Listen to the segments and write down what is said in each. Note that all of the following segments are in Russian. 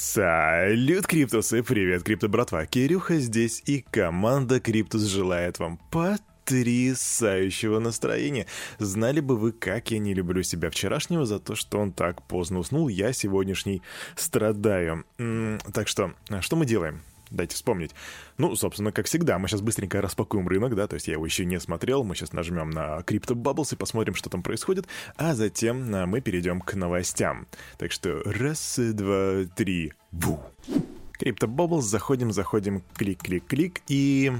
Салют, Криптусы! Привет, Крипто братва! Кирюха здесь и команда Криптус желает вам потрясающего настроения. Знали бы вы, как я не люблю себя вчерашнего за то, что он так поздно уснул, я сегодняшний страдаю. Так что, что мы делаем? Дайте вспомнить. Ну, собственно, как всегда, мы сейчас быстренько распакуем рынок, да, то есть я его еще не смотрел, мы сейчас нажмем на Crypto Bubbles и посмотрим, что там происходит, а затем а, мы перейдем к новостям. Так что раз, два, три, бу. Crypto Bubbles, заходим, заходим, клик, клик, клик, и...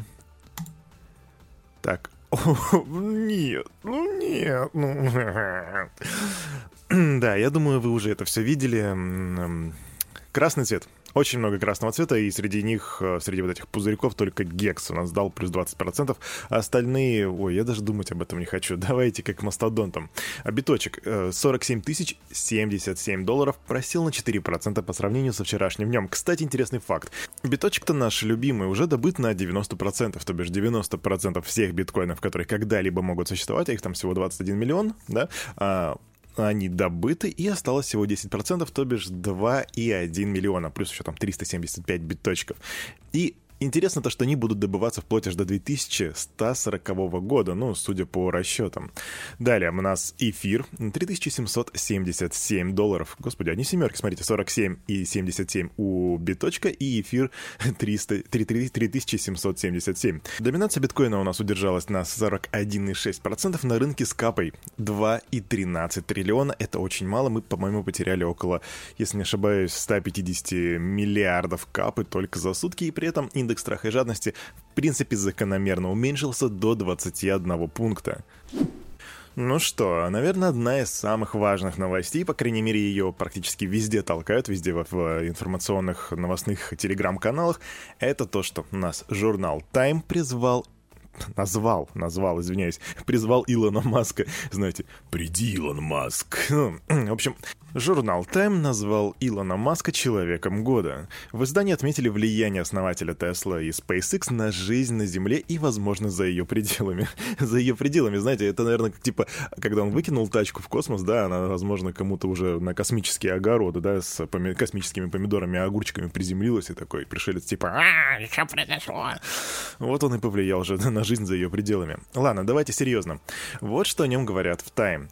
Так, о, нет, ну нет, ну... Да, я думаю, вы уже это все видели. Красный цвет. Очень много красного цвета, и среди них, э, среди вот этих пузырьков, только Гекс у нас дал плюс 20%, а остальные, ой, я даже думать об этом не хочу, давайте как мастодонтом. А биточек 47 э, тысяч 77 долларов просел на 4% по сравнению со вчерашним днем. Кстати, интересный факт. Биточек-то наш любимый уже добыт на 90%, то бишь 90% всех биткоинов, которые когда-либо могут существовать, а их там всего 21 миллион, да, а они добыты, и осталось всего 10%, то бишь 2,1 миллиона, плюс еще там 375 биточков. И Интересно то, что они будут добываться вплоть аж до 2140 года, ну, судя по расчетам. Далее у нас эфир 3777 долларов. Господи, одни семерки, смотрите, 47 и 77 у биточка и эфир 300, 3777. Доминация биткоина у нас удержалась на 41,6%, на рынке с капой 2,13 триллиона. Это очень мало, мы, по-моему, потеряли около, если не ошибаюсь, 150 миллиардов капы только за сутки, и при этом индекс страха и жадности в принципе закономерно уменьшился до 21 пункта. Ну что, наверное, одна из самых важных новостей, по крайней мере, ее практически везде толкают, везде в, информационных новостных телеграм-каналах, это то, что нас журнал Time призвал назвал, назвал, извиняюсь, призвал Илона Маска. Знаете, приди, Илон Маск. В общем, Журнал Time назвал Илона Маска человеком года. В издании отметили влияние основателя Tesla и SpaceX на жизнь на Земле и, возможно, за ее пределами. за ее пределами, знаете, это, наверное, типа, когда он выкинул тачку в космос, да, она, возможно, кому-то уже на космические огороды, да, с космическими помидорами и огурчиками приземлилась и такой пришелец типа «А, что произошло?» Вот он и повлиял уже на жизнь за ее пределами. Ладно, давайте серьезно. Вот что о нем говорят в Time.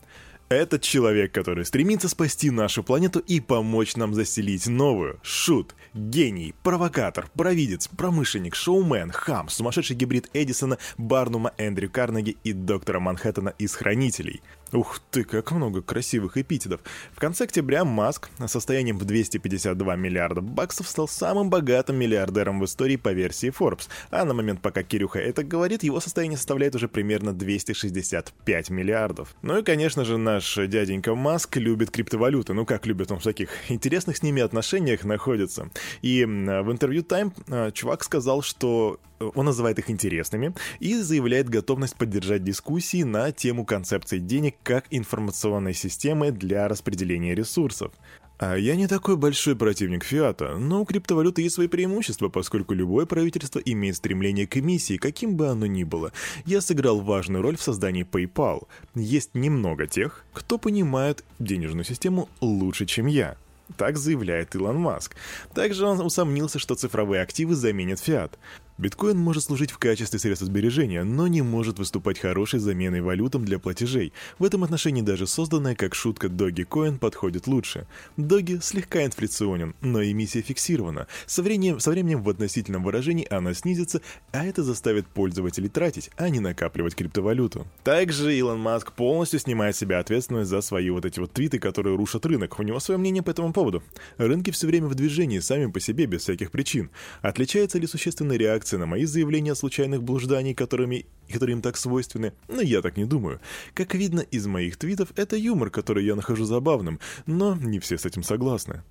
Этот человек, который стремится спасти нашу планету и помочь нам заселить новую. Шут, гений, провокатор, провидец, промышленник, шоумен, хам, сумасшедший гибрид Эдисона, Барнума, Эндрю Карнеги и доктора Манхэттена из «Хранителей». Ух ты, как много красивых эпитетов. В конце октября Маск состоянием в 252 миллиарда баксов стал самым богатым миллиардером в истории по версии Forbes. А на момент, пока Кирюха это говорит, его состояние составляет уже примерно 265 миллиардов. Ну и, конечно же, наш дяденька Маск любит криптовалюты. Ну как любит он в таких интересных с ними отношениях находится. И в интервью Time а, чувак сказал, что он называет их интересными и заявляет готовность поддержать дискуссии на тему концепции денег как информационной системы для распределения ресурсов. А я не такой большой противник фиата, но у криптовалюты есть свои преимущества, поскольку любое правительство имеет стремление к эмиссии, каким бы оно ни было. Я сыграл важную роль в создании PayPal. Есть немного тех, кто понимает денежную систему лучше, чем я. Так заявляет Илон Маск. Также он усомнился, что цифровые активы заменят фиат. Биткоин может служить в качестве средства сбережения, но не может выступать хорошей заменой валютам для платежей. В этом отношении даже созданная как шутка Dogecoin подходит лучше. Доги слегка инфляционен, но эмиссия фиксирована. Со временем, со временем в относительном выражении она снизится, а это заставит пользователей тратить, а не накапливать криптовалюту. Также Илон Маск полностью снимает себя ответственность за свои вот эти вот твиты, которые рушат рынок. У него свое мнение по этому поводу. Рынки все время в движении, сами по себе, без всяких причин. Отличается ли существенная реакция реакция на мои заявления о случайных блужданий, которыми, которые им так свойственны, но я так не думаю. Как видно из моих твитов, это юмор, который я нахожу забавным, но не все с этим согласны.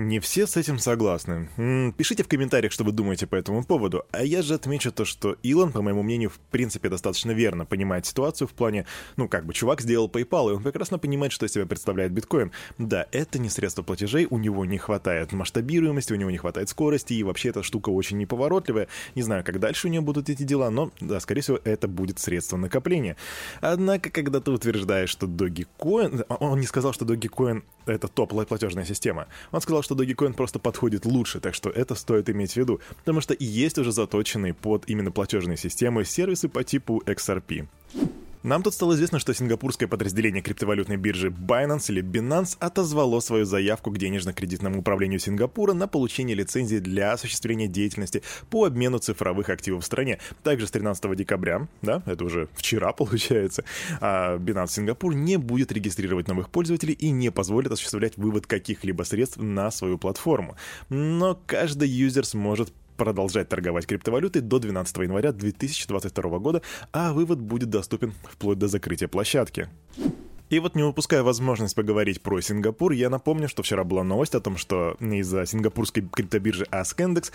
Не все с этим согласны. Пишите в комментариях, что вы думаете по этому поводу. А я же отмечу то, что Илон, по моему мнению, в принципе достаточно верно понимает ситуацию в плане, ну как бы чувак сделал PayPal, и он прекрасно понимает, что себя представляет биткоин. Да, это не средство платежей, у него не хватает масштабируемости, у него не хватает скорости, и вообще эта штука очень неповоротливая. Не знаю, как дальше у нее будут эти дела, но, да, скорее всего, это будет средство накопления. Однако, когда ты утверждаешь, что Dogecoin... Он не сказал, что Dogecoin — это топ-платежная система. Он сказал, что что Dogecoin просто подходит лучше, так что это стоит иметь в виду, потому что есть уже заточенные под именно платежные системы сервисы по типу XRP. Нам тут стало известно, что сингапурское подразделение криптовалютной биржи Binance или Binance отозвало свою заявку к денежно-кредитному управлению Сингапура на получение лицензии для осуществления деятельности по обмену цифровых активов в стране. Также с 13 декабря, да, это уже вчера получается, а Binance Сингапур не будет регистрировать новых пользователей и не позволит осуществлять вывод каких-либо средств на свою платформу. Но каждый юзер сможет продолжать торговать криптовалютой до 12 января 2022 года, а вывод будет доступен вплоть до закрытия площадки. И вот не упуская возможность поговорить про Сингапур, я напомню, что вчера была новость о том, что из-за сингапурской криптобиржи AskIndex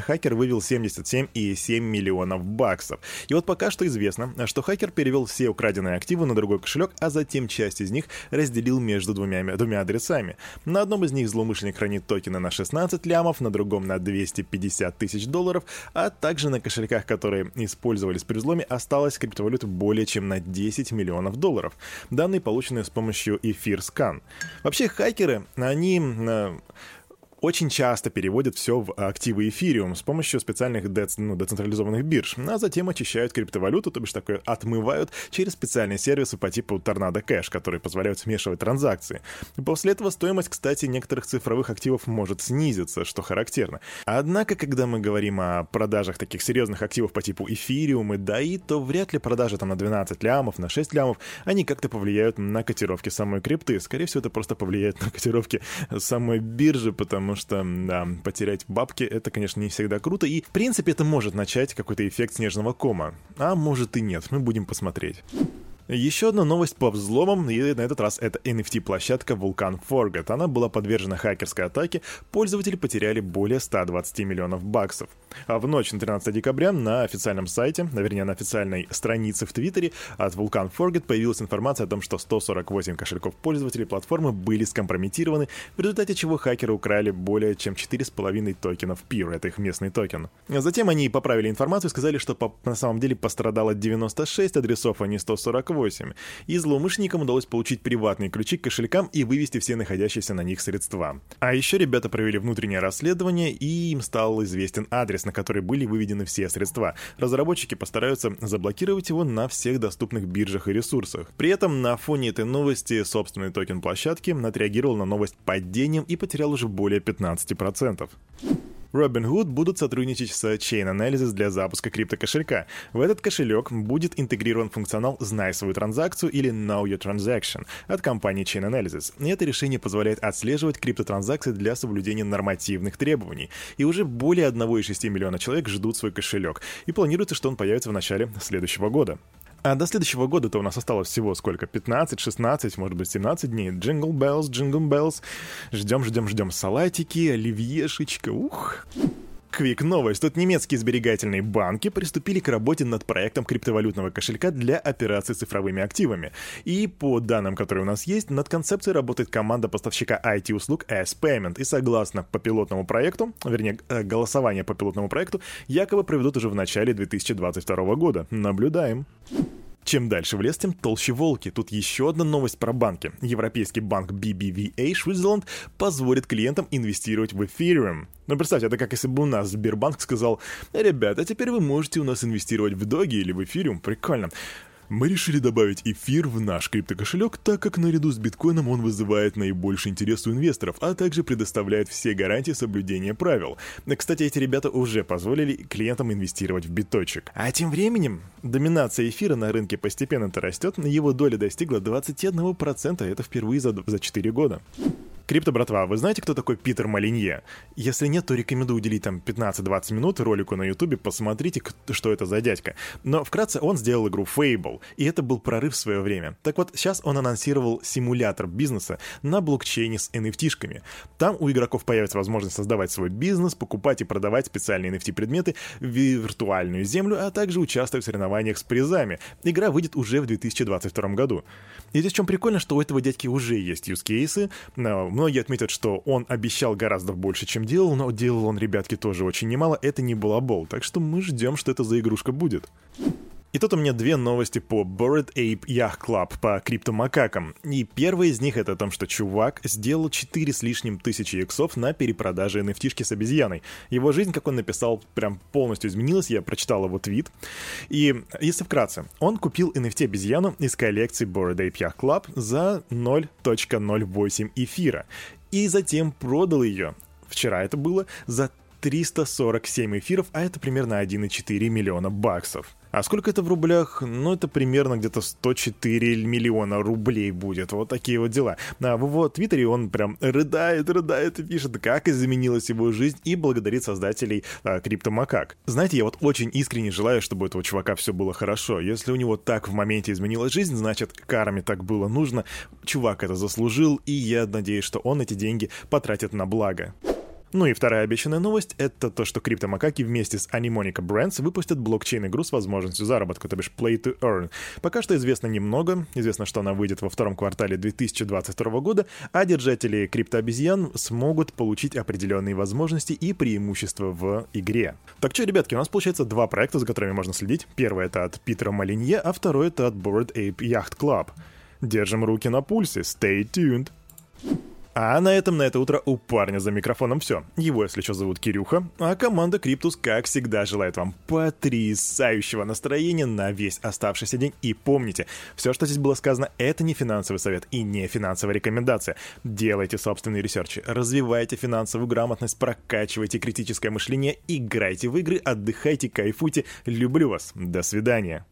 хакер вывел 77,7 миллионов баксов. И вот пока что известно, что хакер перевел все украденные активы на другой кошелек, а затем часть из них разделил между двумя, двумя адресами. На одном из них злоумышленник хранит токены на 16 лямов, на другом на 250 тысяч долларов, а также на кошельках, которые использовались при взломе, осталось криптовалюты более чем на 10 миллионов долларов. Данные получены полученные с помощью эфир скан. Вообще хакеры, они э, очень часто переводят все в активы эфириум с помощью специальных дец, ну, децентрализованных бирж, а затем очищают криптовалюту, то бишь такое отмывают через специальные сервисы по типу Tornado Cash, которые позволяют смешивать транзакции. После этого стоимость, кстати, некоторых цифровых активов может снизиться, что характерно. Однако, когда мы говорим о продажах таких серьезных активов по типу эфириум и DAI, то вряд ли продажи там на 12 лямов, на 6 лямов, они как-то повлияют на котировки самой крипты. Скорее всего, это просто повлияет на котировки самой биржи, потому что, да, потерять бабки — это, конечно, не всегда круто, и, в принципе, это может начать какой-то эффект снежного кома. А может и нет, мы будем посмотреть. Еще одна новость по взломам, и на этот раз это NFT-площадка Vulkan Forget. Она была подвержена хакерской атаке, пользователи потеряли более 120 миллионов баксов. А в ночь на 13 декабря на официальном сайте, вернее на официальной странице в Твиттере от Vulkan Forget появилась информация о том, что 148 кошельков пользователей платформы были скомпрометированы, в результате чего хакеры украли более чем 4,5 токенов PIR, это их местный токен. Затем они поправили информацию и сказали, что по, на самом деле пострадало 96 адресов, а не 148, 8, и злоумышленникам удалось получить приватные ключи к кошелькам и вывести все находящиеся на них средства. А еще ребята провели внутреннее расследование, и им стал известен адрес, на который были выведены все средства. Разработчики постараются заблокировать его на всех доступных биржах и ресурсах. При этом на фоне этой новости собственный токен площадки отреагировал на новость падением и потерял уже более 15%. Robinhood будут сотрудничать с Chainalysis для запуска криптокошелька. В этот кошелек будет интегрирован функционал «Знай свою транзакцию» или Know Your Transaction от компании Chainalysis. Это решение позволяет отслеживать криптотранзакции для соблюдения нормативных требований. И уже более 1,6 миллиона человек ждут свой кошелек. И планируется, что он появится в начале следующего года. А до следующего года-то у нас осталось всего сколько? 15, 16, может быть, 17 дней. Jingle Bells, Jingle Bells. Ждем, ждем, ждем салатики, оливьешечка, ух. Квик новость. Тут немецкие сберегательные банки приступили к работе над проектом криптовалютного кошелька для операций с цифровыми активами. И по данным, которые у нас есть, над концепцией работает команда поставщика IT-услуг S-Payment. И согласно по пилотному проекту, вернее, э, голосование по пилотному проекту, якобы проведут уже в начале 2022 года. Наблюдаем. Чем дальше в лес, тем толще волки. Тут еще одна новость про банки. Европейский банк BBVA Switzerland позволит клиентам инвестировать в Ethereum. Ну, представьте, это как если бы у нас Сбербанк сказал, ребята, теперь вы можете у нас инвестировать в Доги или в Эфириум. Прикольно. Мы решили добавить эфир в наш криптокошелек, так как наряду с биткоином он вызывает наибольший интерес у инвесторов, а также предоставляет все гарантии соблюдения правил. Кстати, эти ребята уже позволили клиентам инвестировать в биточек. А тем временем доминация эфира на рынке постепенно-то растет, его доля достигла 21%, это впервые за, за 4 года. Крипто, братва, вы знаете, кто такой Питер Малинье? Если нет, то рекомендую уделить там 15-20 минут ролику на ютубе, посмотрите, что это за дядька. Но вкратце он сделал игру Fable, и это был прорыв в свое время. Так вот, сейчас он анонсировал симулятор бизнеса на блокчейне с NFT-шками. Там у игроков появится возможность создавать свой бизнес, покупать и продавать специальные NFT-предметы виртуальную землю, а также участвовать в соревнованиях с призами. Игра выйдет уже в 2022 году. И здесь в чем прикольно, что у этого дядьки уже есть юзкейсы, Многие отметят, что он обещал гораздо больше, чем делал, но делал он, ребятки, тоже очень немало. Это не балабол, так что мы ждем, что это за игрушка будет. И тут у меня две новости по Bored Ape Yacht Club, по криптомакакам. И первая из них это о том, что чувак сделал 4 с лишним тысячи иксов на перепродаже nft с обезьяной. Его жизнь, как он написал, прям полностью изменилась, я прочитал его твит. И если вкратце, он купил NFT-обезьяну из коллекции Bored Ape Yacht Club за 0.08 эфира. И затем продал ее вчера это было, за 347 эфиров, а это примерно 1,4 миллиона баксов. А сколько это в рублях? Ну, это примерно где-то 104 миллиона рублей будет. Вот такие вот дела. А в его твиттере он прям рыдает, рыдает и пишет, как изменилась его жизнь и благодарит создателей а, Криптомакак. Знаете, я вот очень искренне желаю, чтобы у этого чувака все было хорошо. Если у него так в моменте изменилась жизнь, значит, карме так было нужно. Чувак это заслужил, и я надеюсь, что он эти деньги потратит на благо. Ну и вторая обещанная новость — это то, что криптомакаки вместе с Animonica Brands выпустят блокчейн-игру с возможностью заработка, то бишь Play to Earn. Пока что известно немного. Известно, что она выйдет во втором квартале 2022 года, а держатели криптообезьян смогут получить определенные возможности и преимущества в игре. Так что, ребятки, у нас получается два проекта, за которыми можно следить. Первый — это от Питера Малинье, а второй — это от Bored Ape Yacht Club. Держим руки на пульсе. Stay tuned. А на этом на это утро у парня за микрофоном все. Его, если что, зовут Кирюха, а команда Криптус, как всегда, желает вам потрясающего настроения на весь оставшийся день. И помните, все, что здесь было сказано, это не финансовый совет и не финансовая рекомендация. Делайте собственные ресерчи, развивайте финансовую грамотность, прокачивайте критическое мышление, играйте в игры, отдыхайте, кайфуйте. Люблю вас. До свидания.